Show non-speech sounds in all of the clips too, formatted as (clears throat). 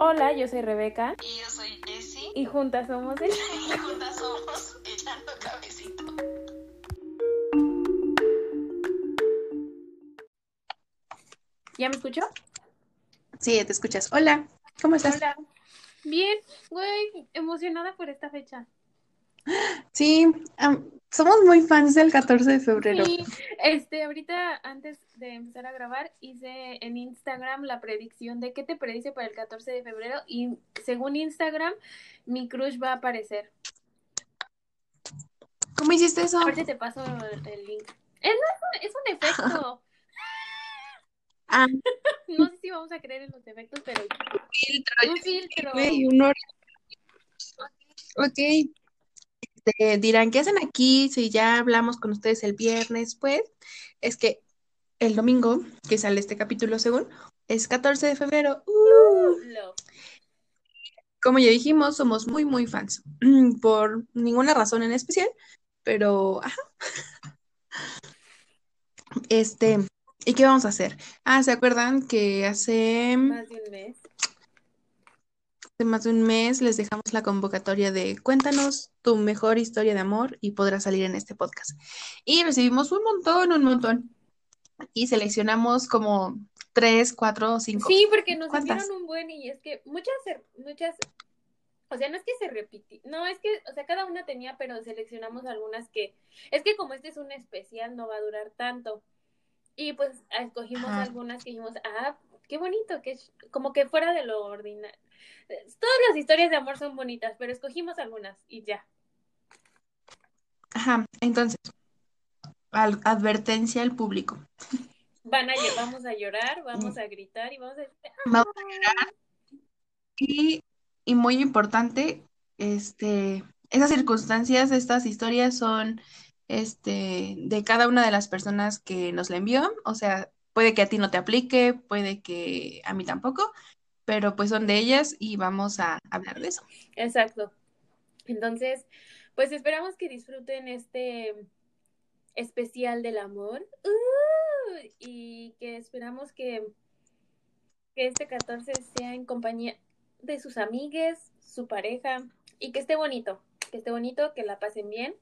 Hola, yo soy Rebeca. Y yo soy Jessie. Y juntas somos (laughs) el... Y juntas somos Echando Cabecito. ¿Ya me escuchó? Sí, te escuchas. Hola, ¿cómo estás? Hola. Bien, güey, emocionada por esta fecha. Sí, somos muy fans del 14 de febrero. Sí, este, ahorita antes de empezar a grabar hice en Instagram la predicción de qué te predice para el 14 de febrero y según Instagram mi crush va a aparecer. ¿Cómo hiciste eso? Ahorita te paso el, el link. Es, no, es, un, un efecto. (laughs) (laughs) Ah, No sé si vamos a creer en los efectos, pero filtro. un filtro. y un Ok. Este, dirán, ¿qué hacen aquí? Si ya hablamos con ustedes el viernes, pues, es que el domingo, que sale este capítulo según, es 14 de febrero. Uh. Como ya dijimos, somos muy, muy fans. (clears throat) Por ninguna razón en especial, pero ajá. Este, ¿y qué vamos a hacer? Ah, ¿se acuerdan que hace, Más de un mes. Hace más de un mes les dejamos la convocatoria de cuéntanos tu mejor historia de amor y podrás salir en este podcast? Y recibimos un montón, un montón. Y seleccionamos como tres, cuatro, cinco. Sí, porque nos hicieron un buen y es que muchas, muchas, o sea, no es que se repiti, no, es que, o sea, cada una tenía, pero seleccionamos algunas que, es que como este es un especial, no va a durar tanto. Y pues escogimos Ajá. algunas que dijimos, ah, qué bonito, que como que fuera de lo ordinario. Todas las historias de amor son bonitas, pero escogimos algunas y ya. Ajá, entonces, al- advertencia al público. Van a, vamos a llorar, vamos a gritar y vamos a decir, Vamos a llorar. Y, y muy importante, este, esas circunstancias, estas historias son este, de cada una de las personas que nos la envió. O sea, puede que a ti no te aplique, puede que a mí tampoco, pero pues son de ellas y vamos a hablar de eso. Exacto. Entonces, pues esperamos que disfruten este especial del amor. ¡Uh! y que esperamos que, que este 14 sea en compañía de sus amigues, su pareja, y que esté bonito, que esté bonito, que la pasen bien.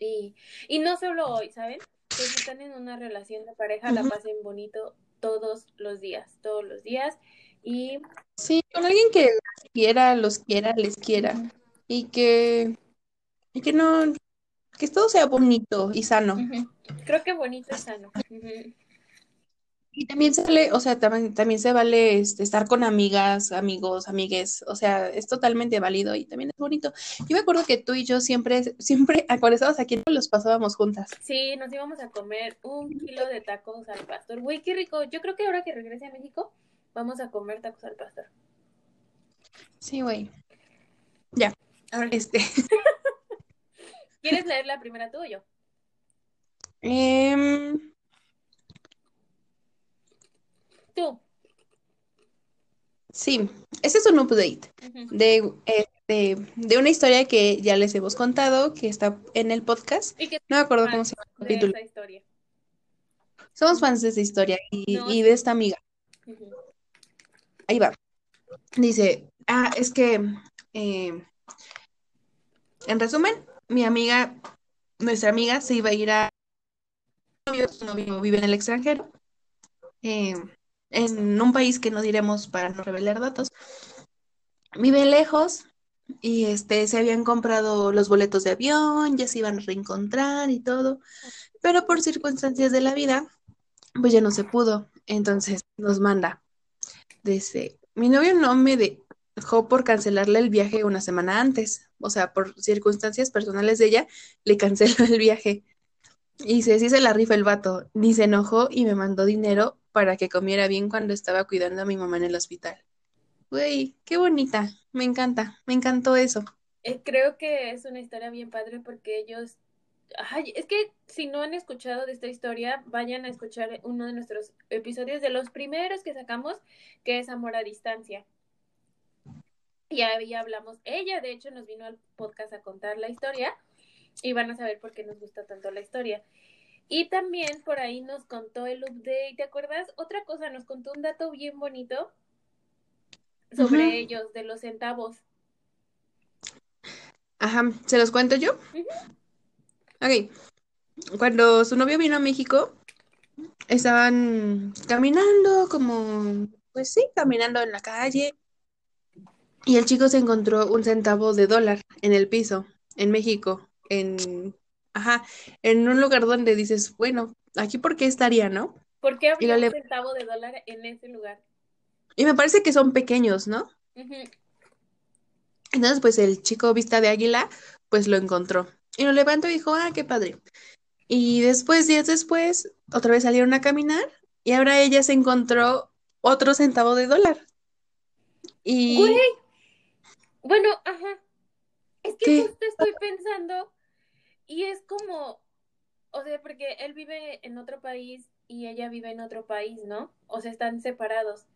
Y, y no solo hoy, ¿saben? Que si están en una relación de pareja, la pasen bonito todos los días, todos los días. Y Sí, con alguien que las quiera, los quiera, les quiera y que, y que no, que todo sea bonito y sano. Creo que bonito y sano. Y también sale, o sea, también, también se vale este, estar con amigas, amigos, amigues, o sea, es totalmente válido y también es bonito. Yo me acuerdo que tú y yo siempre, siempre, (laughs) cuando estábamos aquí, los pasábamos juntas. Sí, nos íbamos a comer un kilo de tacos al pastor. Güey, qué rico. Yo creo que ahora que regrese a México, vamos a comer tacos al pastor. Sí, güey. Ya, Ahora, este, (laughs) ¿quieres leer la primera tú o yo? em, Tú. sí, este es un update de, este, de una historia que ya les hemos contado, que está en el podcast. ¿Y qué No me acuerdo cómo se llama el capítulo. esa historia? Somos fans de esta historia y, No, y sí. de esta amiga. Ujú. Ahí va. Dice, ah, es que, eh, en resumen, mi amiga, nuestra amiga se iba a ir a su novio, vive en el extranjero, eh, en un país que no diremos para no revelar datos. Vive lejos y este, se habían comprado los boletos de avión, ya se iban a reencontrar y todo, pero por circunstancias de la vida, pues ya no se pudo. Entonces nos manda. Dice, mi novio no me dejó por cancelarle el viaje una semana antes. O sea, por circunstancias personales de ella, le (laughs) canceló el viaje. Y dice, sí se la rifa el vato. Ni se enojó y me mandó dinero para que comiera bien cuando estaba cuidando a mi mamá en el hospital. Güey, qué bonita. Me encanta. Me encantó eso. Eh, creo que es una historia bien padre porque ellos... Ay, es que si no han escuchado de esta historia, vayan a escuchar uno de nuestros episodios de los primeros que sacamos, que es Amor a Distancia. Y ahí hablamos, ella de hecho nos vino al podcast a contar la historia y van a saber por qué nos gusta tanto la historia. Y también por ahí nos contó el update, ¿te acuerdas? Otra cosa, nos contó un dato bien bonito sobre ellos, de los centavos. Ajá, ¿se los cuento yo? Ujú. Ok, cuando su novio vino a México, estaban caminando como, pues sí, caminando en la calle y el chico se encontró un centavo de dólar en el piso, en México, en, ajá, en un lugar donde dices, bueno, aquí por qué estaría, ¿no? ¿Por qué habría un centavo de dólar en ese lugar? Y me parece que son pequeños, ¿no? Entonces, pues el chico vista de águila, pues lo encontró. Y lo levantó y dijo, ah, qué padre. Y después, días después, otra vez salieron a caminar y ahora ella se encontró otro centavo de dólar. Y Güey. Bueno, ajá. Es que ¿Qué? justo estoy pensando y es como, o sea, porque él vive en otro país y ella vive en otro país, ¿no? O sea, están separados.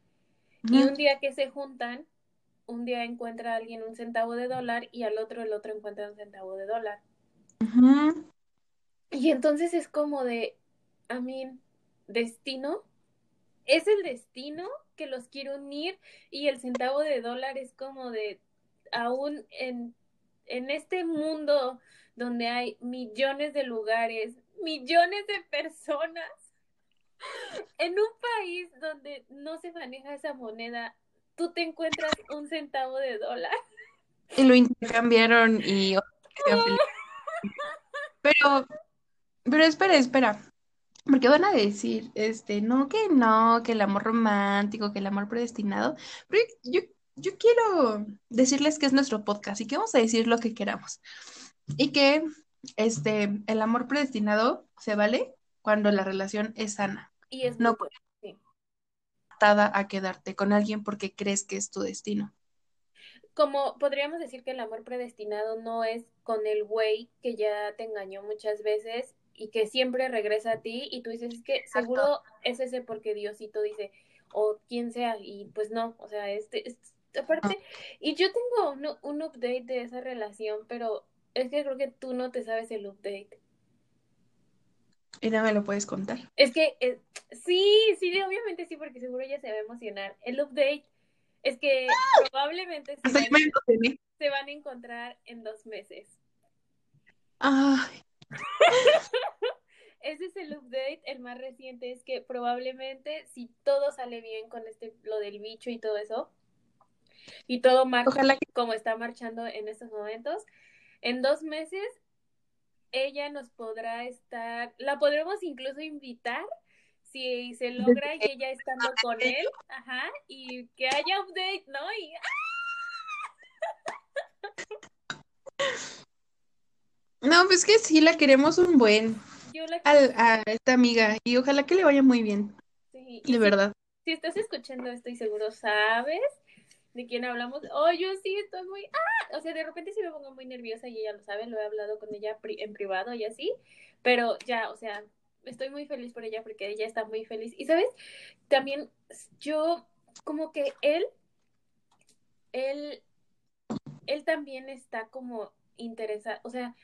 Y un día que se juntan, un día encuentra a alguien un centavo de dólar y al otro el otro encuentra un centavo de dólar. Ujú. Y entonces es como de, I mean, destino. Es el destino que los quiere unir y el centavo de dólar es como de, aún en, en este mundo donde hay millones de lugares, millones de personas, (laughs) en un país donde no se maneja esa moneda, tú te encuentras un centavo de dólar. Y lo intercambiaron y (laughs) felices. Pero, pero espera, espera. Porque van a decir, este, no, que no, que el amor romántico, que el amor predestinado. Pero yo, yo quiero decirles que es nuestro podcast y que vamos a decir lo que queramos. Y que este, el amor predestinado se vale cuando la relación es sana, Y es no sí. atada a quedarte con alguien porque crees que es tu destino. Como podríamos decir que el amor predestinado no es con el güey que ya te engañó muchas veces y que siempre regresa a ti y tú dices, es que seguro es ese porque Diosito dice, o quien sea, y pues no, o sea, este, este- aparte, y yo tengo un, un update de esa relación, pero es que creo que tú no te sabes el update. Y no me lo puedes contar. Es que eh, sí, sí, obviamente sí, porque seguro ella se va a emocionar. El update es que probablemente se van, me emocioné. se van a encontrar en dos meses. Ay, (laughs) Ese es el update, el más reciente es que probablemente si todo sale bien con este lo del bicho y todo eso y todo marcha ojalá que como está marchando en estos momentos, en dos meses ella nos podrá estar, la podremos incluso invitar si se logra y ella estando con él, ajá, y que haya update, ¿no? Y No, pues que sí, la queremos un buen yo la al- a esta amiga y ojalá que le vaya muy bien, sí, de si- verdad. Si estás escuchando esto y seguro sabes de quién hablamos, oh, yo sí estoy muy, ah, o sea, de repente sí me pongo muy nerviosa y ella lo sabe, lo he hablado con ella pri- en privado y así, pero ya, o sea, estoy muy feliz por ella porque ella está muy feliz. Y sabes, también yo, como que él, él, él también está como interesado, o sea,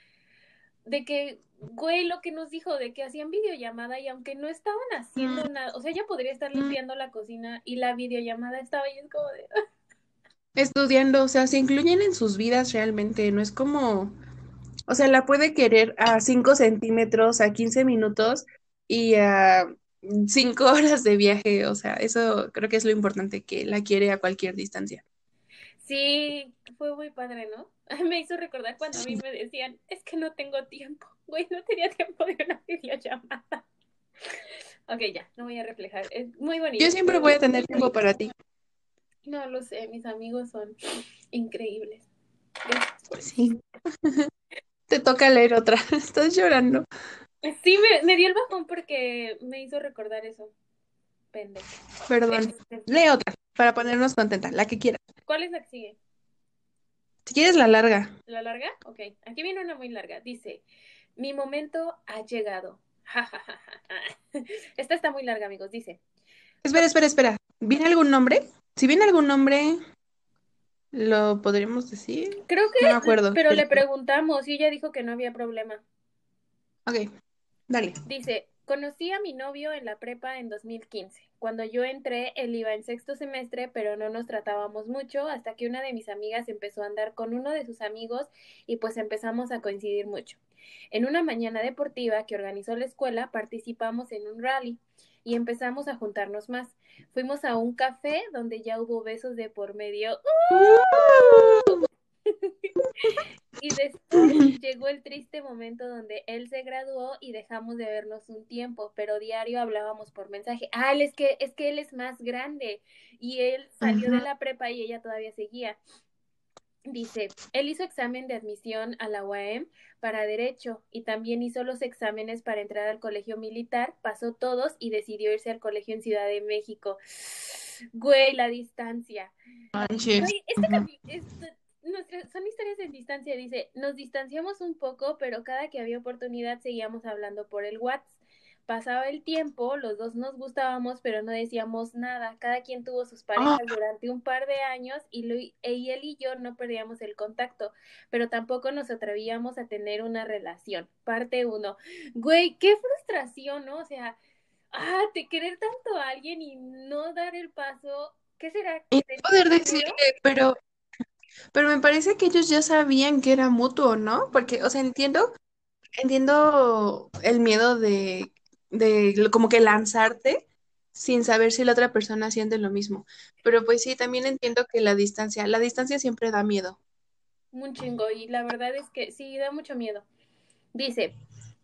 de que, güey, lo que nos dijo, de que hacían videollamada y aunque no estaban haciendo nada, o sea, ella podría estar limpiando la cocina y la videollamada estaba y es como de, (laughs) Estudiando, o sea, se incluyen en sus vidas realmente, no es como, o sea, la puede querer a 5 centímetros, a 15 minutos y a 5 (laughs) horas de viaje, o sea, eso creo que es lo importante, que la quiere a cualquier distancia. Sí, fue muy padre, ¿no? (laughs) Me hizo recordar cuando a mí me decían, es que no tengo tiempo, (laughs) güey, no tenía tiempo de una (laughs) videollamada. Ok, ya, no voy a reflejar, es muy bonito. Yo siempre voy a tener tiempo para ti. No lo sé, mis amigos son increíbles. Por Sí. Te toca leer otra. Estás llorando. Sí, me, me dio el bajón porque me hizo recordar eso. Pendejo. Perdón. Este, Lee otra para ponernos contenta, la que quieras. ¿Cuál es la que sigue? Si quieres la larga. ¿La larga? Ok, aquí viene una muy larga. Dice, mi momento ha llegado. (laughs) Esta está muy larga, amigos. Dice, Espera, espera, espera. ¿Viene algún nombre? Si viene algún nombre, ¿lo podríamos decir? creo que, No me acuerdo. pero le preguntamos y ella dijo que no había problema. Ok, dale. Dice, Conocí a mi novio en la prepa en 2015. Cuando yo entré, él iba en sexto semestre, pero no nos tratábamos mucho hasta que una de mis amigas empezó a andar con uno de sus amigos y pues empezamos a coincidir mucho. En una mañana deportiva que organizó la escuela, participamos en un rally y empezamos a juntarnos más. Fuimos a un café donde ya hubo besos de por medio. ¡Uh! (laughs) y después llegó el triste momento donde él se graduó y dejamos de vernos un tiempo, pero diario hablábamos por mensaje. Ah, es que es que él es más grande y él salió de la prepa y ella todavía seguía. Dice, él hizo examen de admisión a la UAM para Derecho y también hizo los exámenes para entrar al colegio militar, pasó todos y decidió irse al colegio en Ciudad de México. Güey, la distancia. Güey, este, este son historias en distancia, dice, nos distanciamos un poco, pero cada que había oportunidad seguíamos hablando por el WhatsApp. Pasaba el tiempo, los dos nos gustábamos, pero no decíamos nada. Cada quien tuvo sus parejas ah. durante un par de años y, y él y yo no perdíamos el contacto, pero tampoco nos atrevíamos a tener una relación. Parte uno. Güey, qué frustración, ¿no? O sea, ah, te querer tanto a alguien y no dar el paso. ¿Qué será? Y poder decirle, pero pero me parece que ellos ya sabían que era mutuo, ¿no? Porque, o sea, entiendo, entiendo el miedo de, de como que lanzarte sin saber si la otra persona siente lo mismo. Pero pues sí, también entiendo que la distancia, la distancia siempre da miedo. Un chingo, y la verdad es que sí, da mucho miedo. Dice,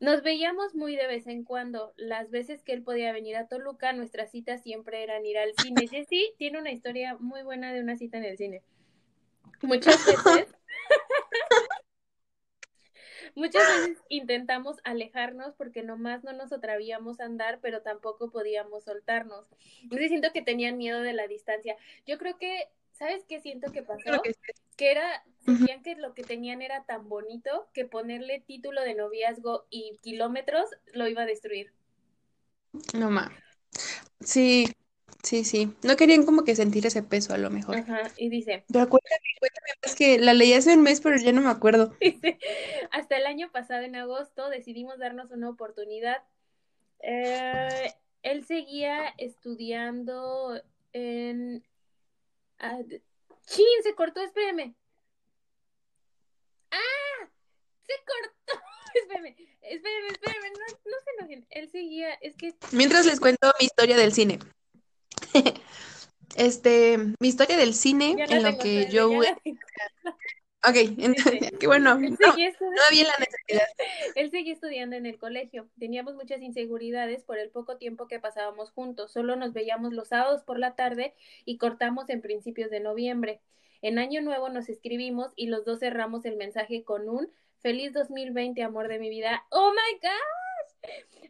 nos veíamos muy de vez en cuando. Las veces que él podía venir a Toluca, nuestras citas siempre eran ir al cine. (laughs) sí tiene una historia muy buena de una cita en el cine. Muchas veces. (laughs) Muchas veces intentamos alejarnos porque nomás no nos atrevíamos a andar, pero tampoco podíamos soltarnos. Entonces siento que tenían miedo de la distancia. Yo creo que, ¿sabes qué siento que pasó? Que, era, sentían que lo que tenían era tan bonito que ponerle título de noviazgo y kilómetros lo iba a destruir. No más. Sí, Sí, sí. No querían como que sentir ese peso a lo mejor. Ajá, y dice. Pero cuéntame, cuéntame, es que la leí hace un mes, pero ya no me acuerdo. (laughs) Dice, hasta el año pasado, en agosto, decidimos darnos una oportunidad. Eh, él seguía estudiando en... Ah, ¡Chin! Se cortó, espérame. ¡Ah! Se cortó. (laughs) espérame, espérame, espérame. No, no se enojen. Él seguía, es que... Mientras les cuento mi historia del cine. (laughs) este, mi historia del cine, en lo que yo... Ok, entonces, qué bueno. no, había la necesidad. (laughs) Él seguía estudiando en el colegio. Teníamos muchas inseguridades por el poco tiempo que pasábamos juntos. Solo nos veíamos los sábados por la tarde y cortamos en principios de noviembre. En Año Nuevo nos escribimos y los dos cerramos el mensaje con un feliz 2020, amor de mi vida. ¡Oh my gosh!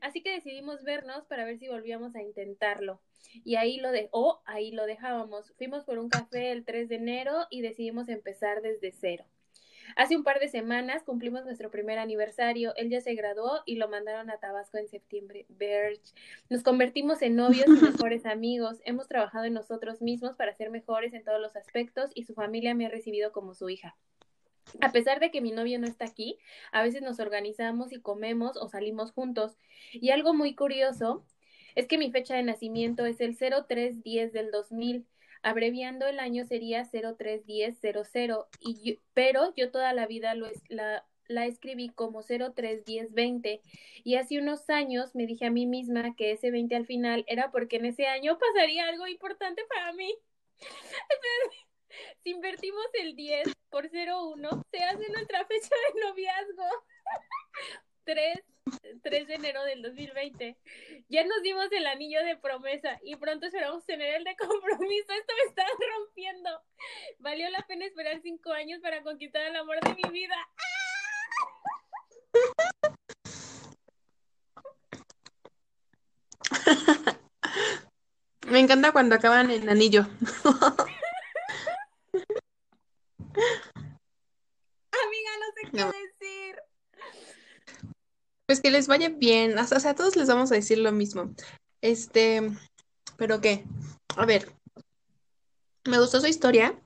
Así que decidimos vernos para ver si volvíamos a intentarlo y ahí lo de o ahí lo dejábamos. Fuimos por un café el 3 de enero y decidimos empezar desde cero. Hace un par de semanas cumplimos nuestro primer aniversario. Él ya se graduó y lo mandaron a Tabasco en septiembre. Birch. Nos convertimos en novios y (laughs) mejores amigos. Hemos trabajado en nosotros mismos para ser mejores en todos los aspectos y su familia me ha recibido como su hija. A pesar de que mi novio no está aquí, a veces nos organizamos y comemos o salimos juntos. Y algo muy curioso es que mi fecha de nacimiento es el 0310 del 2000, abreviando el año sería 031000, y pero yo toda la vida lo la, la escribí como 031020 y hace unos años me dije a mí misma que ese 20 al final era porque en ese año pasaría algo importante para mí. (laughs) si invertimos el 10 por 01, se hace nuestra fecha de noviazgo. (laughs) 3 3 de enero del 2020. Ya nos dimos el anillo de promesa y pronto esperamos tener el de compromiso. Esto me está rompiendo. Valió la pena esperar cinco años para conquistar el amor de mi vida. (laughs) Me encanta cuando acaban el anillo. (laughs) Amiga, no sé qué decir. Pues que les vaya bien. O sea, a todos les vamos a decir lo mismo. Este, pero qué. A ver. Me gustó su historia.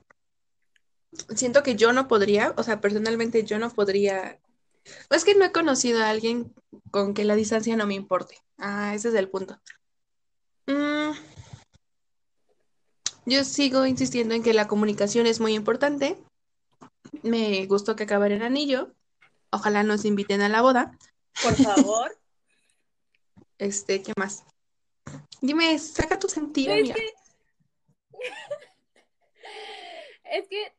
Siento que yo no podría, o sea, personalmente yo no podría Es que no he conocido a alguien con que la distancia no me importe. Ah, ese es el punto. Mm, yo sigo insistiendo en que la comunicación es muy importante. Me gustó que acabara el anillo. Ojalá nos inviten a la boda. Por favor. (laughs) Este, ¿qué más? Dime, saca tu sentido, es mira. que. (laughs) es que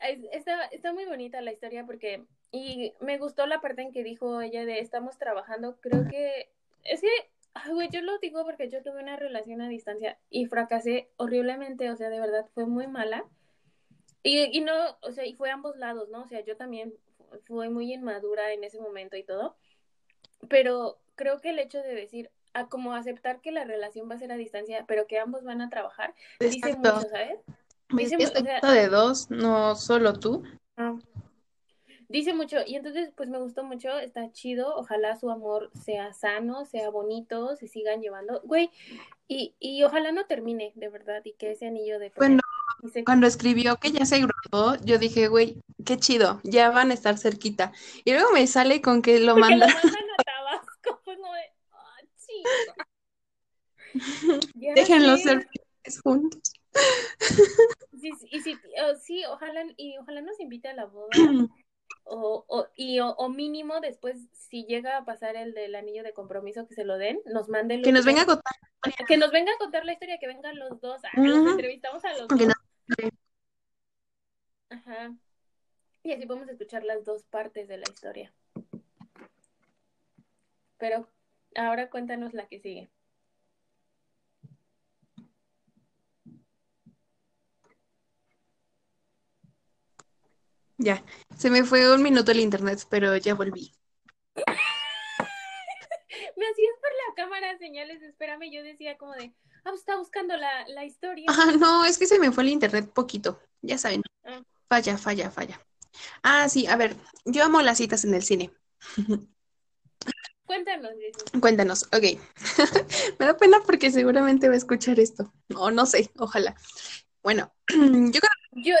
es- está, está muy bonita la historia porque. Y me gustó la parte en que dijo ella de estamos trabajando. Creo que. Es que. ay, güey, yo lo digo porque yo tuve una relación a distancia y fracasé horriblemente. O sea, de verdad, fue muy mala. Y, y no, o sea, y fue a ambos lados, ¿no? O sea, yo también fu- fui muy inmadura en ese momento y todo. Pero creo que el hecho de decir, a como aceptar que la relación va a ser a distancia, pero que ambos van a trabajar, dice mucho, ¿sabes? Es Dice que mu- esto o sea, de dos, no solo tú. ah, dice mucho. Y entonces, pues me gustó mucho, está chido. Ojalá su amor sea sano, sea bonito, se sigan llevando. Güey, y, y ojalá no termine, de verdad, y que ese anillo de y se- cuando escribió que ya se graduó, yo dije, güey, qué chido, ya van a estar cerquita. Y luego me sale con que lo Porque lo manda. mandan a Tabasco, como de, ah, chido. (laughs) Déjenlos ser juntos. Sí, y sí, o- sí, ojalá, y ojalá nos invite a la boda. (clears throat) O, o, y, o, o mínimo después, si llega a pasar el del anillo de compromiso, que se lo den, nos manden Que nos venga a contar. que nos venga a contar la historia, que vengan los dos. Ah, los Ujú. entrevistamos a los Que dos. nos- Ajá. Y así podemos escuchar las dos partes de la historia. Pero ahora cuéntanos la que sigue. Ya, se me fue un minuto el internet, pero ya volví. (laughs) Me hacías por la cámara señales, espérame, yo decía como de, ah, pues está buscando la, la historia. Ah, no, es que se me fue el internet poquito, ya saben. Ah. Falla, falla, falla. Ah, sí, a ver, yo amo las citas en el cine. (laughs) Cuéntanos. Cuéntanos, ok. (laughs) Me da pena porque seguramente va a escuchar esto. O no sé, ojalá. Bueno, (clears throat) yo creo Yo,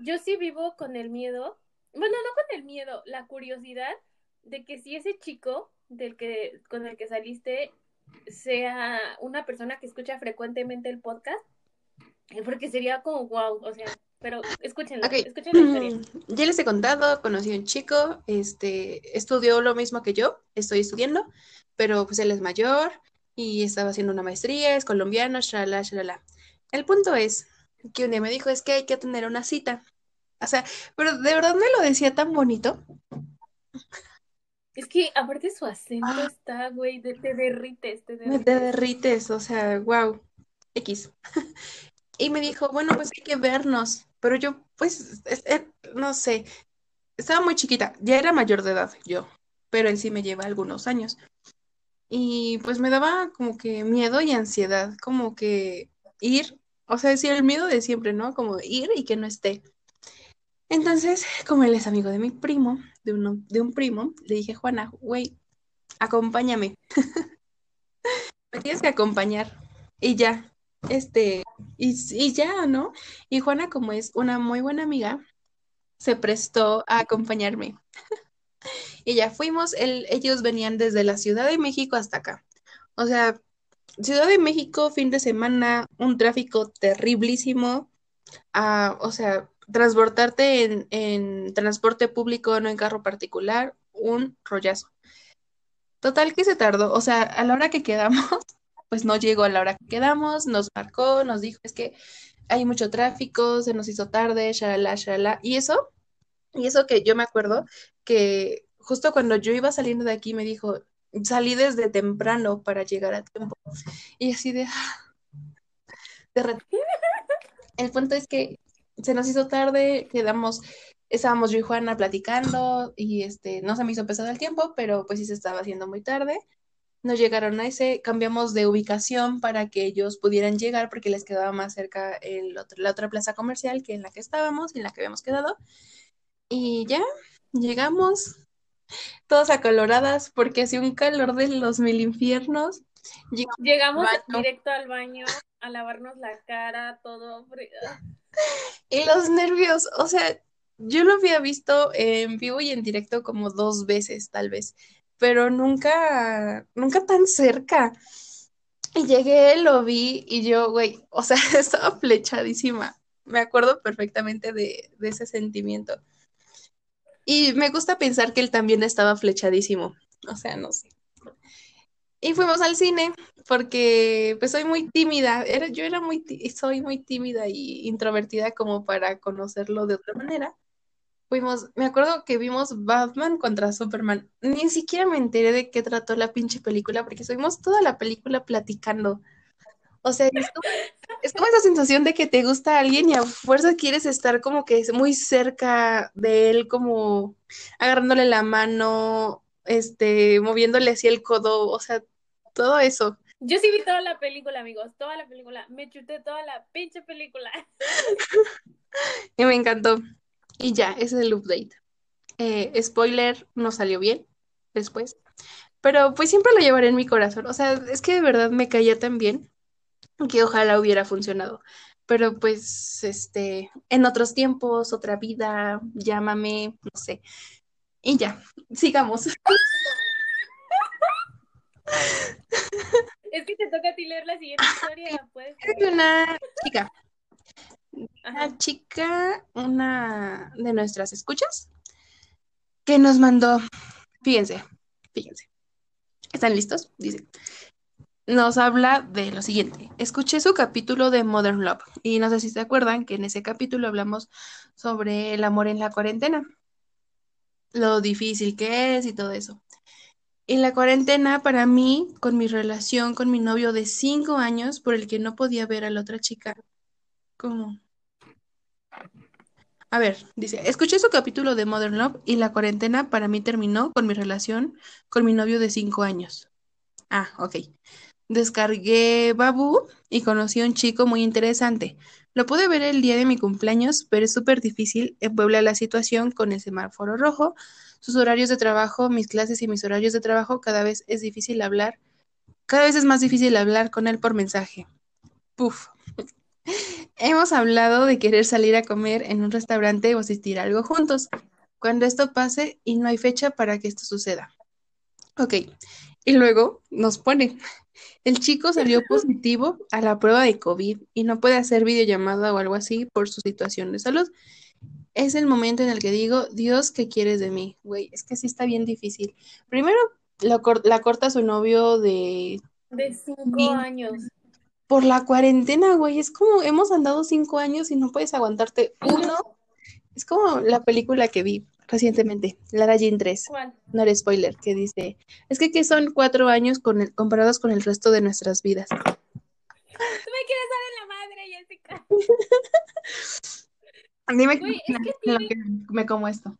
yo sí vivo con el miedo, bueno, no con el miedo, la curiosidad de que si ese chico del que, con el que saliste sea una persona que escucha frecuentemente el podcast, eh, porque sería como wow, o sea, pero escúchenlo, Ok. escuchen la historia. (clears throat) Ya les he contado, conocí a un chico, este, estudió lo mismo que yo, estoy estudiando, pero pues él es mayor y estaba haciendo una maestría, es colombiano, shalala, shalala. El punto es que un día me dijo, es que hay que tener una cita. O sea, pero de verdad me lo decía tan bonito. Es que aparte su acento Ah. está, güey, de- te derrites, te derrites. te derrites, o sea, wow, X. (laughs) Y me dijo, bueno, pues hay que vernos, pero yo, pues, es- es- no sé, estaba muy chiquita, ya era mayor de edad yo, pero él sí me lleva algunos años. Y pues me daba como que miedo y ansiedad, como que ir, o sea, decir el miedo de siempre, ¿no? Como ir y que no esté. Entonces, como él es amigo de mi primo, de uno, de un primo, le dije, Juana, güey, acompáñame. (laughs) Me tienes que acompañar. Y ya, este, y, y ya, ¿no? Y Juana, como es una muy buena amiga, se prestó a acompañarme. (laughs) Y ya fuimos, ellos venían desde la Ciudad de México hasta acá. O sea, Ciudad de México, fin de semana, un tráfico terriblísimo. Ah, o sea, transportarte en, en transporte público, no en carro particular, un rollazo. Total que se tardó, o sea, a la hora que quedamos, (laughs) pues no llegó a la hora que quedamos, nos marcó, nos dijo, es que hay mucho tráfico, se nos hizo tarde, shalala, shalala. Y eso, y eso que yo me acuerdo que justo cuando yo iba saliendo de aquí me dijo, salí desde temprano para llegar a tiempo. Y así de, (laughs) de (laughs) El punto es que se nos hizo tarde, quedamos, estábamos yo y Juana platicando y este, no se me hizo pesado el tiempo, pero pues sí se estaba haciendo muy tarde. Nos llegaron a ese, cambiamos de ubicación para que ellos pudieran llegar porque les quedaba más cerca el otro- la otra plaza comercial que en la que estábamos y en la que habíamos quedado. Y ya, llegamos, todas acaloradas porque hacía un calor de los mil infiernos. Llegamos Llegamos directo al baño a lavarnos la cara, todo. ah, (laughs) y los nervios, o sea, yo lo había visto en vivo y en directo como dos veces, tal vez, pero nunca, nunca tan cerca. Y llegué, lo vi y yo, güey, o sea, (laughs) estaba flechadísima. Me acuerdo perfectamente de, de ese sentimiento. Y me gusta pensar que él también estaba flechadísimo. O sea, no sé. Y fuimos al cine porque pues soy muy tímida. Era, yo era muy, soy muy tímida y introvertida como para conocerlo de otra manera. Fuimos, me acuerdo que vimos Batman contra Superman. Ni siquiera me enteré de qué trató la pinche película porque estuvimos toda la película platicando. O sea, es como, es como esa sensación de que te gusta alguien y a fuerza quieres estar como que muy cerca de él, como agarrándole la mano, este, moviéndole así el codo, o sea, todo eso. Yo sí vi toda la película, amigos, toda la película. Me chuté toda la pinche película. (laughs) Y me encantó. Y ya, ese es el update. Eh, spoiler, no salió bien después. Pero pues siempre lo llevaré en mi corazón. O sea, es que de verdad me caía tan bien que ojalá hubiera funcionado. Pero pues, este, en otros tiempos, otra vida, llámame, no sé. Y ya, sigamos. Es que te toca a ti leer la siguiente historia, pues. Es una chica, Ajá. una chica, una de nuestras escuchas, que nos mandó, fíjense, fíjense. ¿Están listos? Dice. Nos habla de lo siguiente. Escuché su capítulo de Modern Love y no sé si se acuerdan que en ese capítulo hablamos sobre el amor en la cuarentena, lo difícil que es y todo eso. Y la cuarentena para mí, con mi relación con mi novio de cinco años, por el que no podía ver a la otra chica, como... A ver, dice, escuché su capítulo de Modern Love y la cuarentena para mí terminó con mi relación con mi novio de cinco años. Ah, ok. Descargué Babu y conocí a un chico muy interesante. Lo pude ver el día de mi cumpleaños, pero es súper difícil en Puebla la situación con el semáforo rojo, sus horarios de trabajo, mis clases y mis horarios de trabajo, cada vez es difícil hablar, cada vez es más difícil hablar con él por mensaje. Puf. (laughs) Hemos hablado de querer salir a comer en un restaurante o asistir a algo juntos. Cuando esto pase y no hay fecha para que esto suceda. Ok. Y luego nos pone, el chico salió (laughs) positivo a la prueba de COVID y no puede hacer videollamada o algo así por su situación de salud. Es el momento en el que digo, Dios, ¿qué quieres de mí? Güey, es que sí está bien difícil. Primero, la, cor- la corta su novio de De cinco años. por la cuarentena, güey. Es como hemos andado cinco años y no puedes aguantarte uno. Es como la película que vi recientemente, Lara Jean 3. ¿Cuál? No era spoiler, que dice, es que, que son cuatro años con el- comparados con el resto de nuestras vidas. Tú me quieres dar en la madre, Jessica. (laughs) Dime es que me como esto.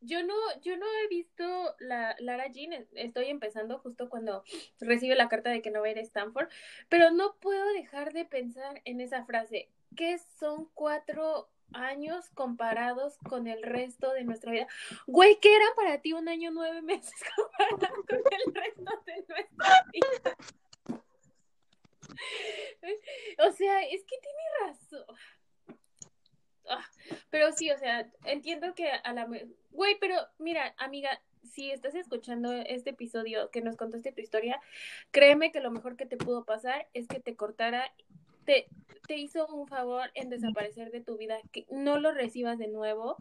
Yo no, yo no he visto la Lara Jean, estoy empezando justo cuando recibe la carta de que no va a ir a Stanford, pero no puedo dejar de pensar en esa frase, que son cuatro años comparados con el resto de nuestra vida. Güey, ¿qué era para ti un año nueve meses (laughs) comparado con el resto de nuestra vida? O sea, es que tiene razón. Ah, pero sí, o sea, entiendo que a la... Güey, pero mira, amiga, si estás escuchando este episodio que nos contaste tu historia, créeme que lo mejor que te pudo pasar es que te cortara, te, te hizo un favor en desaparecer de tu vida, que no lo recibas de nuevo,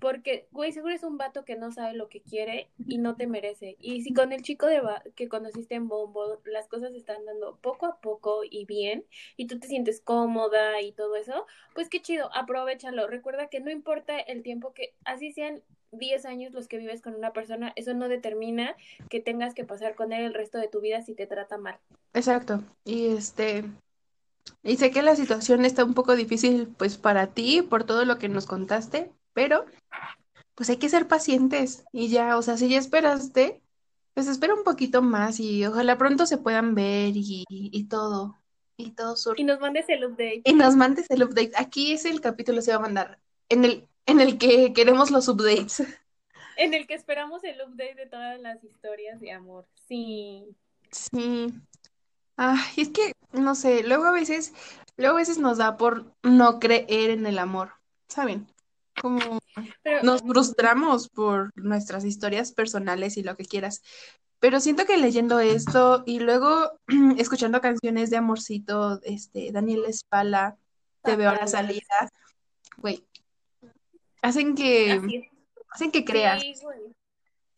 porque, güey, seguro es un vato que no sabe lo que quiere y no te merece. Y si con el chico de que conociste en Bombo las cosas están dando poco a poco y bien, y tú te sientes cómoda y todo eso, pues qué chido, aprovechalo. Recuerda que no importa el tiempo que, así sean 10 años los que vives con una persona, eso no determina que tengas que pasar con él el resto de tu vida si te trata mal. Exacto. Y este, y sé que la situación está un poco difícil, pues para ti, por todo lo que nos contaste, pero pues hay que ser pacientes y ya, o sea, si ya esperaste, pues espera un poquito más y ojalá pronto se puedan ver y, y todo, y todo surge. Y nos mandes el update. Y nos mandes el update. Aquí es el capítulo se va a mandar, en el, en el que queremos los updates. (laughs) En el que esperamos el update de todas las historias de amor. Sí. Sí. Ay, es que, no sé, luego a veces, luego a veces nos da por no creer en el amor, ¿saben? como Pero nos frustramos por nuestras historias personales y lo que quieras. Pero siento que leyendo esto y luego (clears throat) escuchando canciones de Amorcito, este, Daniel Espala, Te veo a la salida, güey, hacen que, hacen que creas. Sí, güey.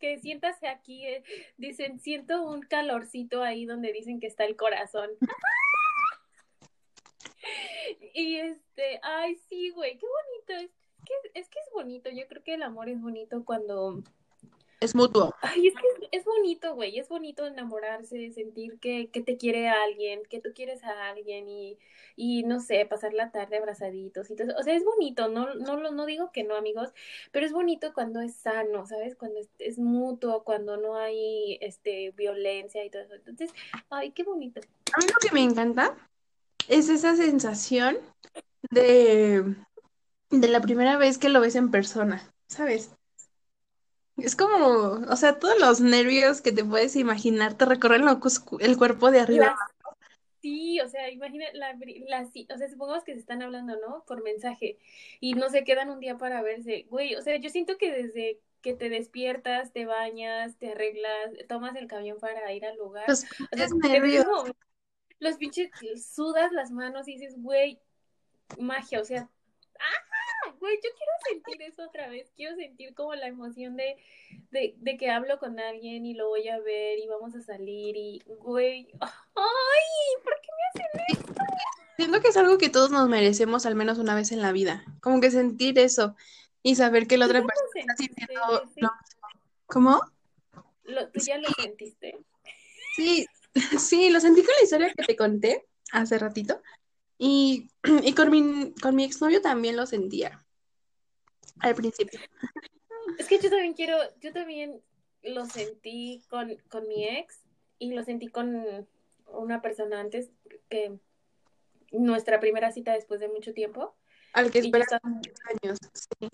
Que siéntase aquí, eh, dicen, siento un calorcito ahí donde dicen que está el corazón. (laughs) y este, ay, sí, güey, qué bonito. Es que, es que es bonito, yo creo que el amor es bonito cuando... Es mutuo. Ay, es que es, es bonito, güey, es bonito enamorarse, sentir que, que te quiere a alguien, que tú quieres a alguien y, y no sé, pasar la tarde abrazaditos y todo eso. O sea, es bonito, no, no, no digo que no, amigos, pero es bonito cuando es sano, ¿sabes? Cuando es, es mutuo, cuando no hay este, violencia y todo eso. Entonces, ay, qué bonito. A mí lo que me encanta es esa sensación de, de la primera vez que lo ves en persona, ¿sabes? Es como, o sea, todos los nervios que te puedes imaginar te recorren el cuerpo de arriba. Sí, o sea, imagina, la, la, sí, o sea, supongamos que se están hablando, ¿no? Por mensaje y no se quedan un día para verse. Güey, o sea, yo siento que desde que te despiertas, te bañas, te arreglas, tomas el camión para ir al lugar. Los O sea, nervios. como los pinches sudas las manos y dices, güey, magia, o sea, ¡ah! Güey, yo quiero sentir eso otra vez, quiero sentir como la emoción de, de, de que hablo con alguien y lo voy a ver y vamos a salir y, güey, ¡ay! ¿Por qué me hacen esto? Siento que es algo que todos nos merecemos al menos una vez en la vida. Como que sentir eso y saber que la ¿Tú otra persona está sintiendo lo ¿Cómo? Lo- ¿Tú ya lo sentiste? Sí, (laughs) sí, lo sentí con la historia que te conté hace ratito. Y, (clears throat) y con mi, con mi exnovio también lo sentía al principio. Es que yo también quiero, yo también lo sentí con, con mi ex y lo sentí con una persona antes que nuestra primera cita después de mucho tiempo Al que esperas estaba años. Sí.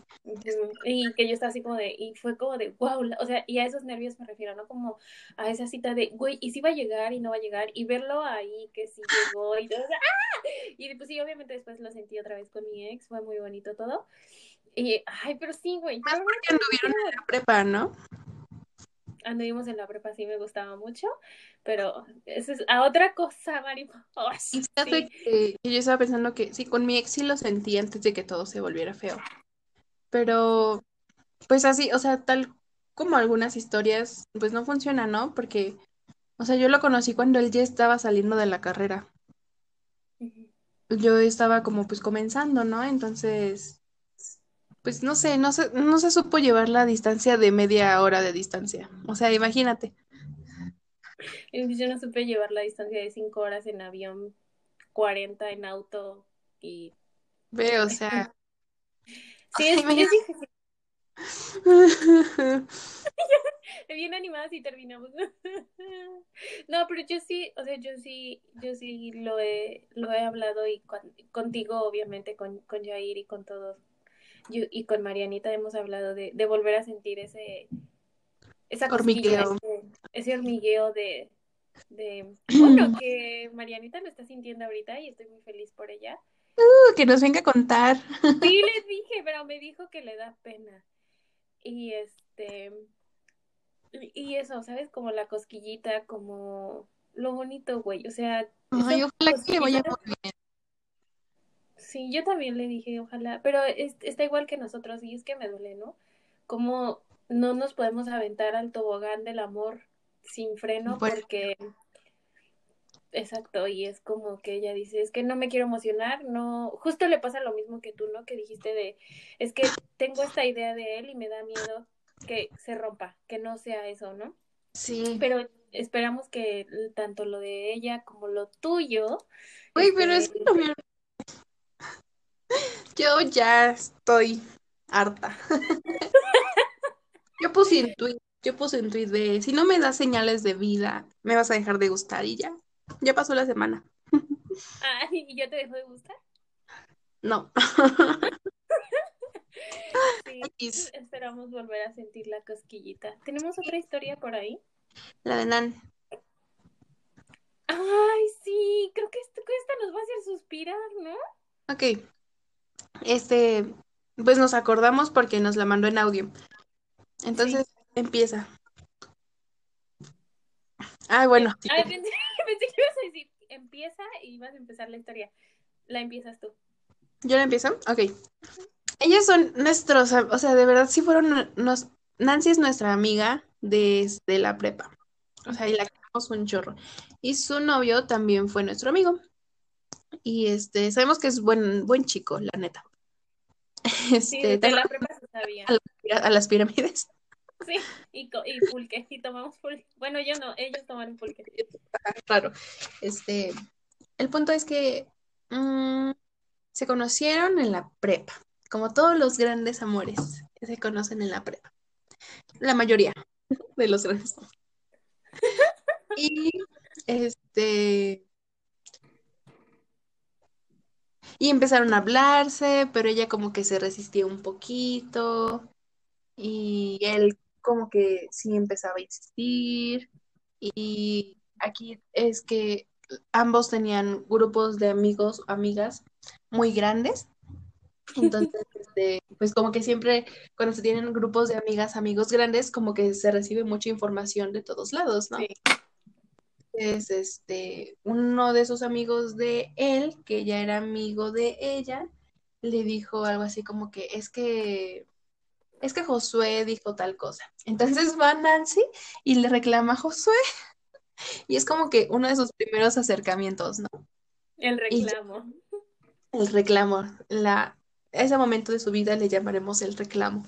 Y que yo estaba así como de, y fue como de, wow, o sea, y a esos nervios me refiero, ¿no? Como a esa cita de, güey, ¿y si va a llegar y no va a llegar? Y verlo ahí, que sí llegó y todo, ¡ah! Y pues sí, obviamente después lo sentí otra vez con mi ex, fue muy bonito todo. Y, ay, pero sí, güey, Más porque anduvieron en la prepa, ¿no? Anduvimos en la prepa, sí me gustaba mucho, pero eso es a otra cosa, Mari. Oh, sí. que, que yo estaba pensando que sí, con mi ex sí lo sentí antes de que todo se volviera feo. Pero, pues así, o sea, tal como algunas historias, pues no funciona, ¿no? Porque, o sea, yo lo conocí cuando él ya estaba saliendo de la carrera. Yo estaba como pues comenzando, ¿no? Entonces, pues no sé, no se, no se supo llevar la distancia de media hora de distancia. O sea, imagínate. Yo no supe llevar la distancia de cinco horas en avión, 40 en auto y... Ve, o sea. (laughs) Sí, es, difícil. (laughs) (laughs) bien animadas y terminamos. No, pero yo sí, o sea, yo sí, yo sí lo he, lo he hablado y con- contigo, obviamente, con, con Jair y con todos, yo- y con Marianita hemos hablado de, de volver a sentir ese, esa Hormigueo. ese, ese hormigueo de, de, (clears throat) bueno, que Marianita lo está sintiendo ahorita y estoy muy feliz por ella. que nos venga a contar. Sí, (laughs) les dije, pero me dijo que le da pena. Y este, y eso, ¿sabes? Como la cosquillita, como lo bonito, güey. O sea, Ay, ojalá que le vaya muy bien. Sí, yo también le dije, ojalá, pero es- está igual que nosotros y es que me duele, ¿no? Como no nos podemos aventar al tobogán del amor sin freno porque... Exacto, y es como que ella dice, es que no me quiero emocionar, no, justo le pasa lo mismo que tú, ¿no? Que dijiste de, es que tengo esta idea de él y me da miedo que se rompa, que no sea eso, ¿no? Sí. Pero esperamos que tanto lo de ella como lo tuyo, Güey, pero es este, que lo mío- Yo ya estoy harta. Yo puse en tweet, yo puse en tweet de si no me das señales de vida, me vas a dejar de gustar y ya. Ya pasó la semana. ah, y ya te dejó de gustar. No. Sí, X. esperamos volver a sentir la cosquillita. ¿Tenemos otra historia por ahí? La de Nan. Ay, sí, creo que esta, que esta nos va a hacer suspirar, ¿no? Ok. Este, pues nos acordamos porque nos la mandó en audio. Entonces empieza. Ah, bueno. sí. Ay, pensé, (laughs) pensé que ibas a decir, empieza y vas a empezar la historia. La empiezas tú. ¿Yo la empiezo? Ok. Ellos son nuestros, o sea, de verdad sí fueron, nos, Nancy es nuestra amiga desde la prepa. O sea, y la queremos un chorro. Y su novio también fue nuestro amigo. Y este, sabemos que es buen, buen chico, la neta. Sí, Este, de tengo la prepa se sabía. a las pirámides. Sí, y, y pulque, y tomamos pulque. Bueno, yo no, ellos tomaron pulque. Raro. Este, el punto es que mm, se conocieron en la prepa, como todos los grandes amores que se conocen en la prepa. La mayoría de los grandes amores. (laughs) Y este, y empezaron a hablarse, pero ella como que se resistía un poquito y él como que sí empezaba a insistir. Y aquí es que ambos tenían grupos de amigos, amigas muy grandes. (laughs) Entonces, este, pues como que siempre cuando se tienen grupos de amigas, amigos grandes, como que se recibe mucha información de todos lados, ¿no? Sí. Es este, uno de esos amigos de él, que ya era amigo de ella, le dijo algo así como que es que es que Josué dijo tal cosa. (laughs) Entonces va Nancy y le reclama a Josué. (laughs) Y es como que uno de sus primeros acercamientos, ¿no? El Y reclamo. el reclamo, la, ese momento de su vida le llamaremos el reclamo.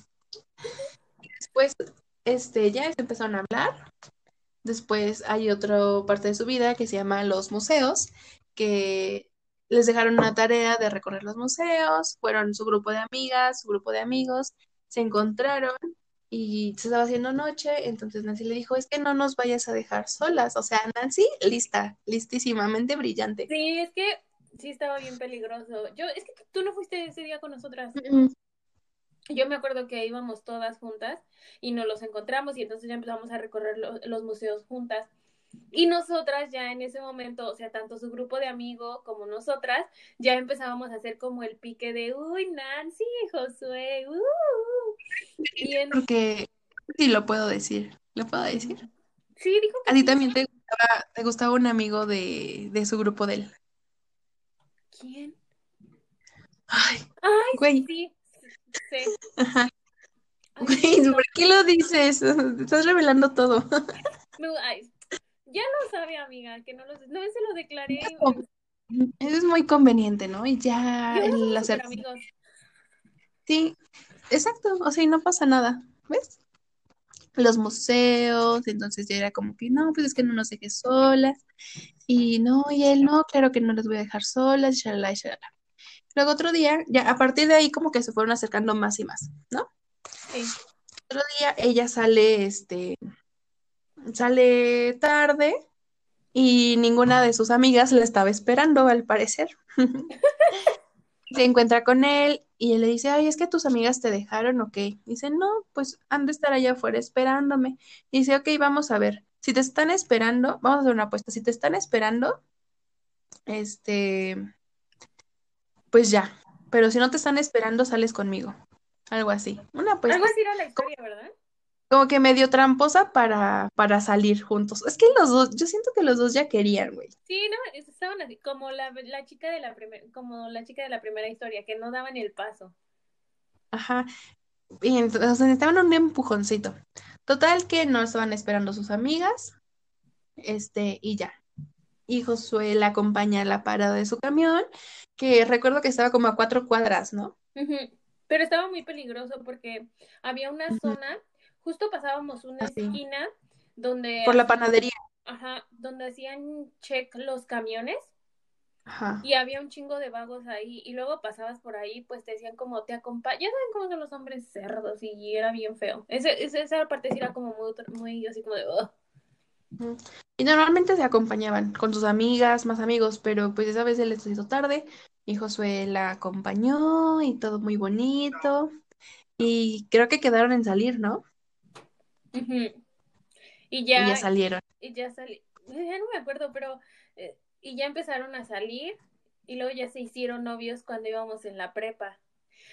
(laughs) Después, este, ya se empezaron a hablar. Después hay otra parte de su vida que se llama los museos, que les dejaron una tarea de recorrer los museos, fueron su grupo de amigas, su grupo de amigos, se encontraron y se estaba haciendo noche, entonces Nancy le dijo, es que no nos vayas a dejar solas. O sea, Nancy, lista, listísimamente brillante. Sí, es que sí estaba bien peligroso. Yo, es que tú no fuiste ese día con nosotras. Mm, Yo me acuerdo que íbamos todas juntas y nos los encontramos y entonces ya empezamos a recorrer lo- los museos juntas. Y nosotras ya en ese momento, o sea, tanto su grupo de amigos como nosotras, ya empezábamos a hacer como el pique de, uy, Nancy, Josué, uh, uh". Y en... Porque sí lo puedo decir, lo puedo decir. Sí, dijo que A ti también te gustaba, te gustaba un amigo de, de su grupo de él. ¿Quién? Ay, Ay, güey, sí, sí. ajá. ¿por qué lo dices? Estás revelando todo. ay, ya lo sabe, amiga, que no lo No, se lo declaré. Eso es muy conveniente, ¿no? Y ya el hacer... amigos. Sí, exacto, o sea, y no pasa nada, ¿ves? Los museos, entonces ya era como que, no, pues es que no nos dejes solas. Y no, y él, no, claro que no les voy a dejar solas, y shalala, y shalala. Luego otro día, ya a partir de ahí como que se fueron acercando más y más, ¿no? Sí. Otro día ella sale, este, sale tarde y ninguna de sus amigas la estaba esperando, al parecer. (laughs) Se encuentra con él y él le dice, ay, es que tus amigas te dejaron, ok. Dice, no, pues han de estar allá afuera esperándome. Dice, ok, vamos a ver. Si te están esperando, vamos a hacer una apuesta. Si te están esperando, este, pues ya. Pero si no te están esperando, sales conmigo. Algo así. Una apuesta. Algo así era la historia, ¿verdad? Como que medio tramposa para, para salir juntos. Es que los dos, yo siento que los dos ya querían, güey. Sí, no, estaban así, como la, la chica de la primera, como la chica de la primera historia, que no daban el paso. Ajá. Y entonces necesitaban un empujoncito. Total que no estaban esperando sus amigas. Este, y ya. Y Josué la acompaña a la parada de su camión, que recuerdo que estaba como a cuatro cuadras, ¿no? Pero estaba muy peligroso porque había una zona, justo pasábamos una Así. esquina donde, Por la panadería. ajá, donde hacían check los camiones Ajá. y había un chingo de vagos ahí y luego pasabas por ahí, pues te decían como te acompaña, ya saben cómo son los hombres cerdos y era bien feo. Ese, ese- esa parte sí era como muy, muy así como de. Ujú. Y normalmente se acompañaban con sus amigas, más amigos, pero pues esa vez él les hizo tarde y Josué la acompañó y todo muy bonito. Y creo que quedaron en salir, ¿no? Y Y ya ya, salieron. y ya salí, ya no me acuerdo, pero eh, y ya empezaron a salir y luego ya se hicieron novios cuando íbamos en la prepa.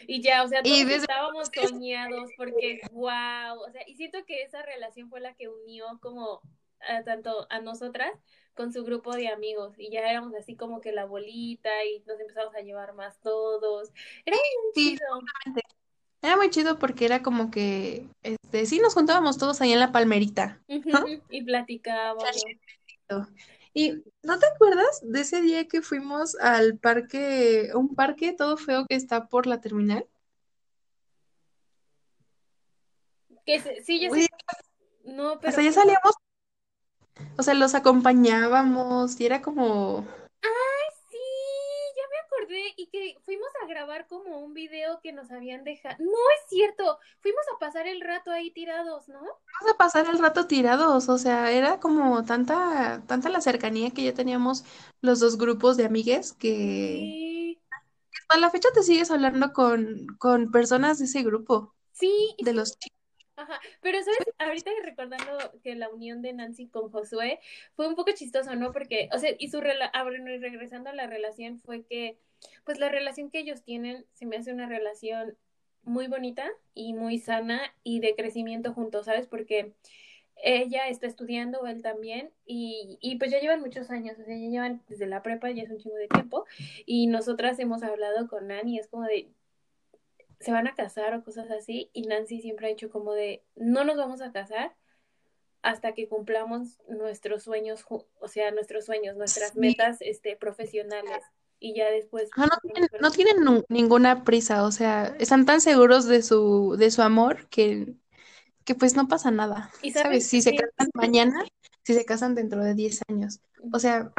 Y ya, o sea, todos Y desde- estábamos soñados porque, wow, o sea, y siento que esa relación fue la que unió como a tanto a nosotras con su grupo de amigos y ya éramos así como que la bolita y nos empezamos a llevar más todos. Era muy Sí, chido. era muy chido porque era como que, este, sí nos juntábamos todos ahí en la palmerita. Y platicábamos. ¿Y no te acuerdas de ese día que fuimos al parque, un parque todo feo que está por la terminal? Que se- sí, ya Uy. No, o pero sea, ya salíamos, o sea, los acompañábamos y era como, sí, ya me acordé y que fuimos a grabar como un video que nos habían dejado. No es cierto, fuimos a pasar el rato ahí tirados, ¿no? vamos a pasar el rato tirados, o sea, era como tanta, tanta la cercanía que ya teníamos los dos grupos de amigues que Sí, a la fecha te sigues hablando con, con personas de ese grupo, sí, y de los chicos. Ajá, pero sabes, ahorita recordando que la unión de Nancy con Josué fue un poco chistoso, ¿no? Porque, o sea, y su rela ah, bueno, y regresando a la relación fue que, pues la relación que ellos tienen se me hace una relación muy bonita y muy sana y de crecimiento juntos, ¿sabes? Porque ella está estudiando, él también, y, y pues ya llevan muchos años, o sea, ya llevan desde la prepa, ya es un chingo de tiempo, y nosotras hemos hablado con Nani, es como de, se van a casar o cosas así, y Nancy siempre ha dicho como de, no nos vamos a casar hasta que cumplamos nuestros sueños, o sea, nuestros sueños, nuestras Sí. metas este, profesionales, y ya después... Ah, no tienen, no tienen ninguna prisa, o sea, están tan seguros de su, de su amor que, que pues no pasa nada, Y ¿sabes? sabes Si se casan mañana, si se casan dentro de 10 años. O sea,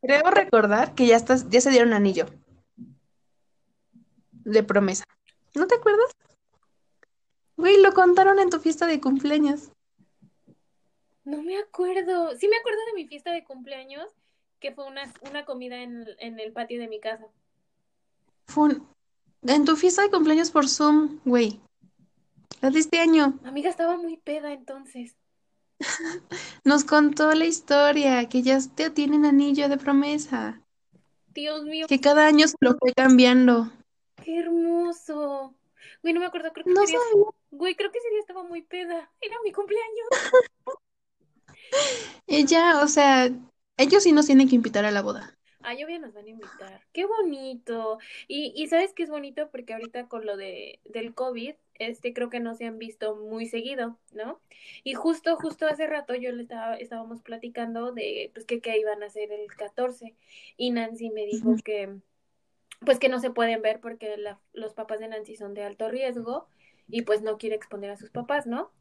creo recordar que ya estás, ya se dieron anillo de promesa. ¿No te acuerdas? Güey, lo contaron en tu fiesta de cumpleaños. No me acuerdo. Sí me acuerdo de mi fiesta de cumpleaños, que fue una, una comida en, en el patio de mi casa. Fue un- en tu fiesta de cumpleaños por Zoom, güey. La de este año. Amiga estaba muy peda entonces. (laughs) Nos contó la historia, que ya te tienen anillo de promesa, Dios mío, que cada año se lo fue cambiando. Qué hermoso. Güey, no me acuerdo, creo que No ese día, güey, creo que ese día estaba muy peda. Era mi cumpleaños. (laughs) Ya, o sea, ellos sí nos tienen que invitar a la boda. Ah, ya nos van a invitar. Qué bonito. Y, y sabes que es bonito porque ahorita con lo de del COVID, este creo que no se han visto muy seguido, ¿no? Y justo, justo hace rato yo le estaba, estábamos platicando de pues que qué iban a hacer el 14 y Nancy me dijo que pues que no se pueden ver porque la- los papás de Nancy son de alto riesgo y pues no quiere exponer a sus papás, ¿no?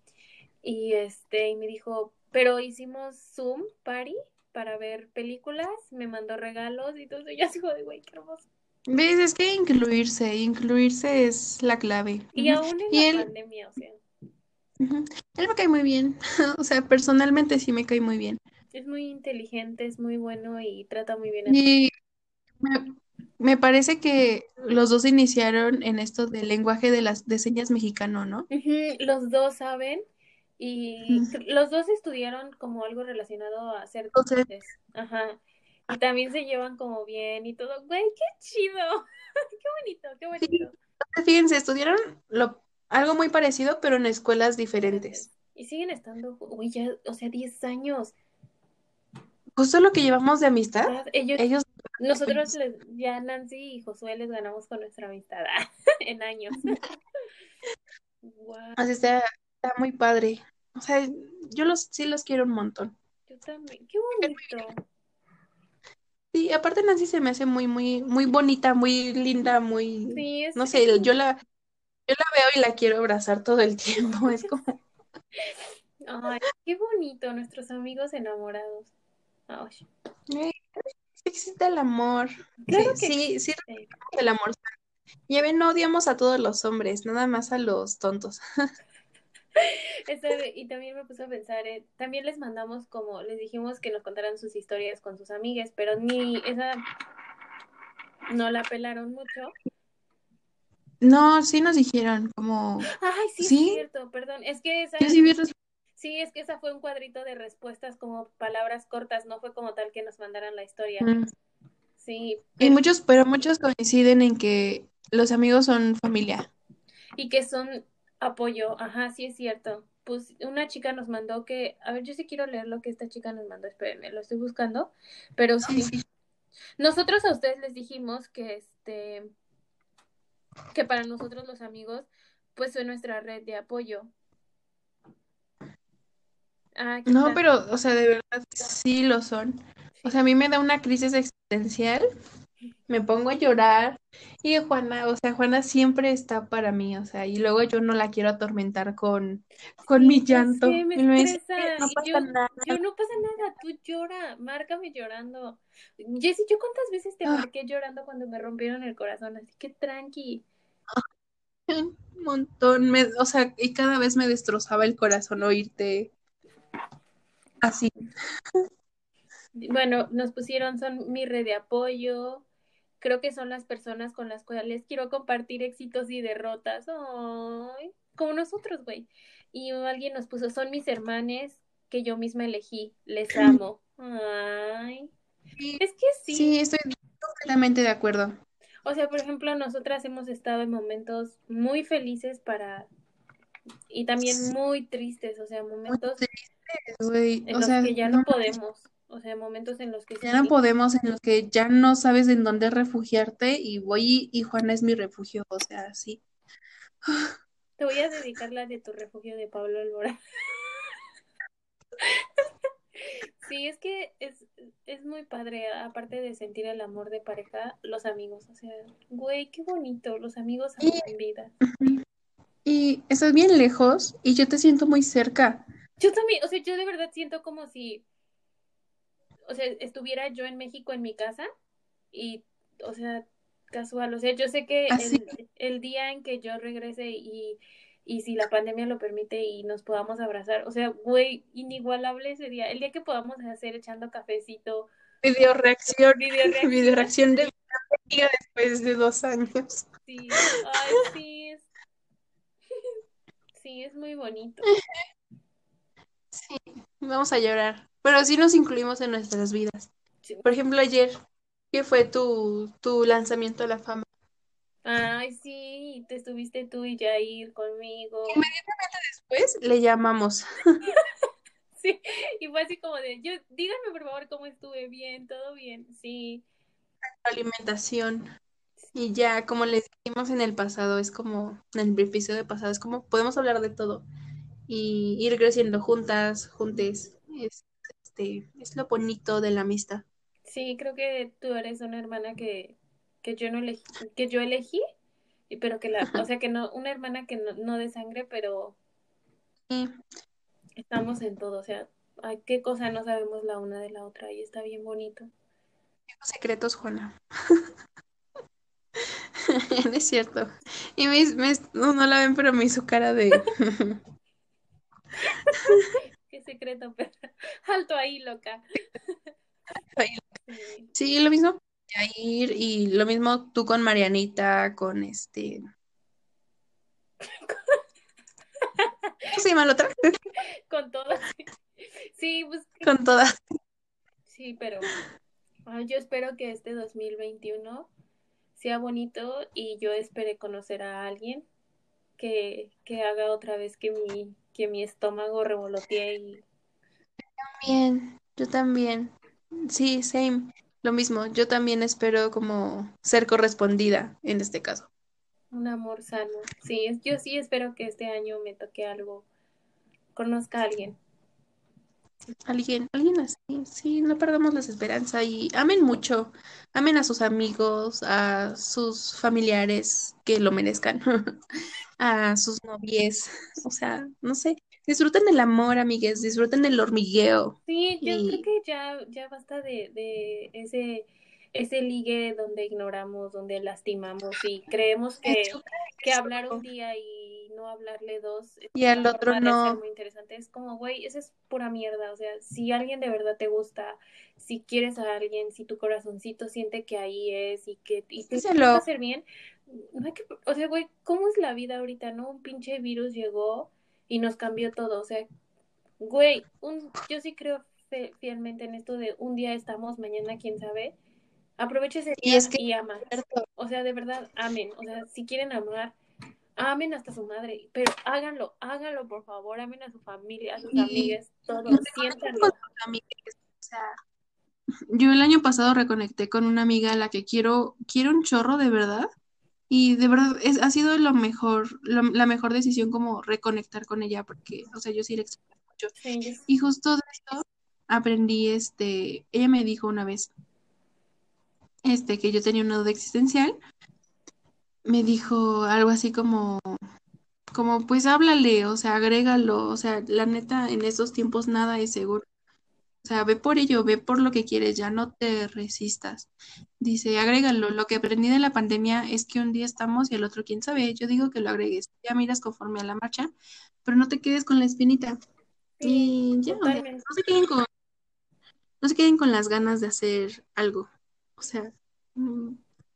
Y este, y me dijo, pero hicimos Zoom party para ver películas, me mandó regalos y todo eso. Y así como de, güey, qué hermoso. ¿Ves? Es que incluirse, incluirse es la clave. Y aún en Y la él, pandemia, o sea, él me cae muy bien. (laughs) O sea, personalmente sí me cae muy bien. es muy inteligente, es muy bueno y trata muy bien a. Y me, parece que los dos iniciaron en esto del lenguaje de las de señas mexicano, ¿no? Los dos saben y los dos estudiaron como algo relacionado a ser Entonces, docentes. Ajá. Y también se llevan como bien y todo. Güey, qué chido. (laughs) Qué bonito, qué sí, bonito. fíjense, estudiaron lo, algo muy parecido, pero en escuelas diferentes. Y siguen estando, güey, ya, o sea, 10 años. Justo lo que llevamos de amistad, Ya, ellos, ellos nosotros les, ya Nancy y Josué les ganamos con nuestra amistad (laughs) en años. Wow, así está, está muy padre. O sea, yo los sí los quiero un montón. yo también. Qué bonito. Sí, aparte Nancy se me hace muy, muy, muy bonita, muy linda, muy, Sí, es, no sé, yo la, yo la veo y la quiero abrazar todo el tiempo. Es como, (laughs) Ay, qué bonito, nuestros amigos enamorados. Ay, "Ay, sí existe el amor. claro Sí, que sí, existe. el amor. Ya ven, no odiamos a todos los hombres, nada más a los tontos. (laughs) Y también me puse a pensar, eh, también les mandamos como, les dijimos que nos contaran sus historias con sus amigas, pero ni esa no la pelaron mucho. No, sí nos dijeron, como, Ay, sí, es sí, cierto, perdón, es que esa, yo sí vi sí, es que esa fue un cuadrito de respuestas como palabras cortas, no fue como tal que nos mandaran la historia. Mm. Sí, Y pero muchos, pero muchos coinciden en que los amigos son familia. y que son apoyo. Ajá, sí es cierto. Pues una chica nos mandó que, a ver, yo sí quiero leer lo que esta chica nos mandó, espérenme, lo estoy buscando, pero sí. Nosotros a ustedes les dijimos que este que para nosotros los amigos pues son nuestra red de apoyo. Ah, No, pero, o sea, de verdad sí lo son. O sea, a mí me da una crisis existencial, me pongo a llorar y Juana, o sea, Juana siempre está para mí, o sea, y luego yo no la quiero atormentar con, con mi Sí, llanto. sé, me Y me dice, estresa. no pasa yo, nada. yo no pasa nada, tú llora, márcame llorando. Jessy, ¿yo cuántas veces te Ah. marqué llorando cuando me rompieron el corazón? Así que tranqui. Un montón, me, o sea, y cada vez me destrozaba el corazón oírte así. Bueno, nos pusieron, son mi red de apoyo. Creo que son las personas con las cuales quiero compartir éxitos y derrotas. Ay, como nosotros, güey. Y alguien nos puso, son mis hermanes que yo misma elegí. Les amo. Ay. Sí, Es que sí. sí, estoy completamente de acuerdo. O sea, por ejemplo, nosotras hemos estado en momentos muy felices para y también muy tristes, o sea, momentos güey. en O los sea, que ya no no podemos, o sea, momentos en los que Ya no podemos, en los que ya no sabes en dónde refugiarte y voy y Juana es mi refugio, o sea, sí. te voy a dedicar la de tu refugio de Pablo Alborán. (laughs) Sí, es que es, es muy padre, aparte de sentir el amor de pareja, los amigos, o sea, güey, qué bonito, los amigos Y, vidas. y estás bien lejos y yo te siento muy cerca. Yo también, o sea, yo de verdad siento como si, o sea, estuviera yo en México en mi casa y, o sea, casual, o sea, yo sé que Así, el, el día en que yo regrese y, y si la pandemia lo permite y nos podamos abrazar, o sea, güey, inigualable ese día, el día que podamos hacer echando cafecito, video reacción, video reacción, (laughs) video reacción de mi amiga después de dos años. sí, ay, sí, es, (laughs) sí, es muy bonito. (laughs) Sí, vamos a llorar, pero sí nos incluimos en nuestras vidas. Sí. Por ejemplo, ayer, ¿qué fue tu, tu lanzamiento a la fama? Ay, sí, te estuviste tú y Jair conmigo. Inmediatamente después le llamamos. (laughs) Sí, y fue así como de, yo, díganme por favor cómo estuve bien, todo bien, sí, alimentación. Y ya, como les dijimos en el pasado, es como, en el episodio pasado, es como podemos hablar de todo y ir creciendo juntas, juntes. Es, este, es lo bonito de la amistad. sí, creo que tú eres una hermana que, que yo no elegí, que yo elegí, pero que la, o sea que no, una hermana que no, no de sangre, pero Y estamos en todo, o sea, ay, qué cosa no sabemos la una de la otra y está bien bonito. tengo secretos, Juana. (laughs) No es cierto. Y me, me- no, no la ven, pero me hizo cara de... (laughs) (laughs) Qué secreto, pero (laughs) alto ahí, loca. (laughs) Sí. Lo mismo Jair y lo mismo tú con Marianita, con este... ¿Cómo se llama la otra? Con todas. Sí, pues Con todas. Sí, pero ay, yo espero que este 2021 sea bonito y yo espere conocer a alguien que, que haga otra vez que mi, que mi estómago revolotee y Bien, yo también. Sí, same. Lo mismo. Yo también espero como ser correspondida en este caso. un amor sano. Sí, es- yo sí espero que este año me toque algo, conozca a alguien. Alguien, alguien así. Sí, no perdamos las esperanzas y amen mucho. Amen a sus amigos, a sus familiares que lo merezcan, (laughs) a sus novies. (laughs) O sea, no sé. Disfruten el amor, amigues. Disfruten el hormigueo. Sí, yo creo que ya, ya basta de, de ese, ese ligue donde ignoramos, donde lastimamos y creemos que, que hablar un día y no hablarle dos Y al otro no. muy interesante. Es como, güey, eso es pura mierda. O sea, si alguien de verdad te gusta, si quieres a alguien, si tu corazoncito siente que ahí es y que y te Díselo. gusta hacer bien, que, o sea, güey, ¿cómo es la vida ahorita, no? Un pinche virus llegó y nos cambió todo. O sea, güey, un, yo sí creo fielmente en esto de un día estamos, mañana quién sabe. Aprovecha ese Y día es que- y ama. Cierto. O sea, de verdad, amen. O sea, si quieren amar, amen hasta su madre. Pero háganlo, háganlo, por favor. Amen a su familia, a sus Y- amigas, todos. y- Siéntanlo. con tus amigas, o sea, yo el año pasado reconecté con una amiga a la que quiero, quiero un chorro de verdad. Y de verdad es, ha sido lo mejor, lo- la mejor decisión como reconectar con ella, porque, o sea, yo sí la extraño mucho. Sí, Y justo de esto aprendí, este, ella me dijo una vez, este, que yo tenía una duda existencial. Me dijo algo así como, como, pues háblale, o sea, agrégalo, o sea, la neta, en estos tiempos nada es seguro. O sea, ve por ello, ve por lo que quieres, ya no te resistas. Dice, agrégalo. Lo que aprendí de la pandemia es que un día estamos y el otro quién sabe. Yo digo que lo agregues. Ya miras conforme a la marcha, pero no te quedes con la espinita. sí, Y ya, o sea, totalmente. no se queden con, no se queden con las ganas de hacer algo. O sea, mm,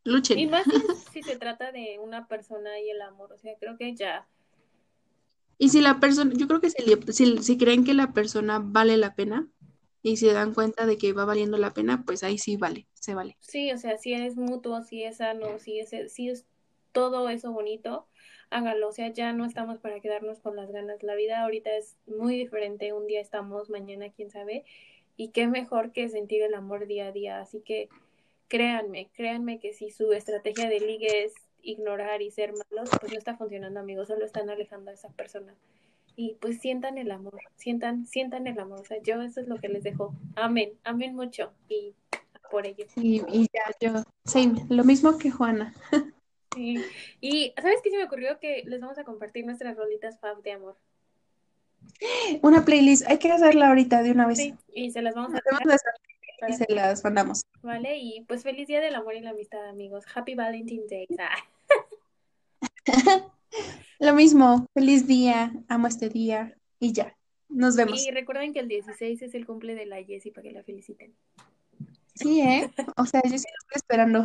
Y luchen. más si, (laughs) si se trata de una persona y el amor. O sea, creo que ya. Y si la persona, yo creo que si, si creen que la persona vale la pena y se dan cuenta de que va valiendo la pena, pues ahí sí vale, se vale. Sí, o sea, si es mutuo, si es sano, si es, si es todo eso bonito, háganlo. O sea, ya no estamos para quedarnos con las ganas. La vida ahorita es muy diferente. Un día estamos, mañana quién sabe. Y qué mejor que sentir el amor día a día. Así que créanme, créanme que si su estrategia de ligue es ignorar y ser malos, pues no está funcionando, amigos. Solo están alejando a esa persona. Y pues sientan el amor, sientan, sientan el amor. O sea, yo eso es lo que les dejo. Amén, amén mucho. Y por ello. Y, y ya yo, same, lo mismo que Juana. (laughs) Sí. Y ¿sabes qué se me ocurrió? Que les vamos a compartir nuestras rolitas fab de amor. Una playlist, hay que hacerla ahorita de una vez. Sí, y se las vamos a playlist y se las mandamos. ¿vale? Y pues feliz día del amor y la amistad, amigos. Happy Valentine's Day. (laughs) Lo mismo, feliz día, amo este día y ya, nos vemos. Y recuerden que el 16 es el cumple de la Jessie para que la feliciten. Sí, ¿eh? O sea, yo sí lo estoy esperando.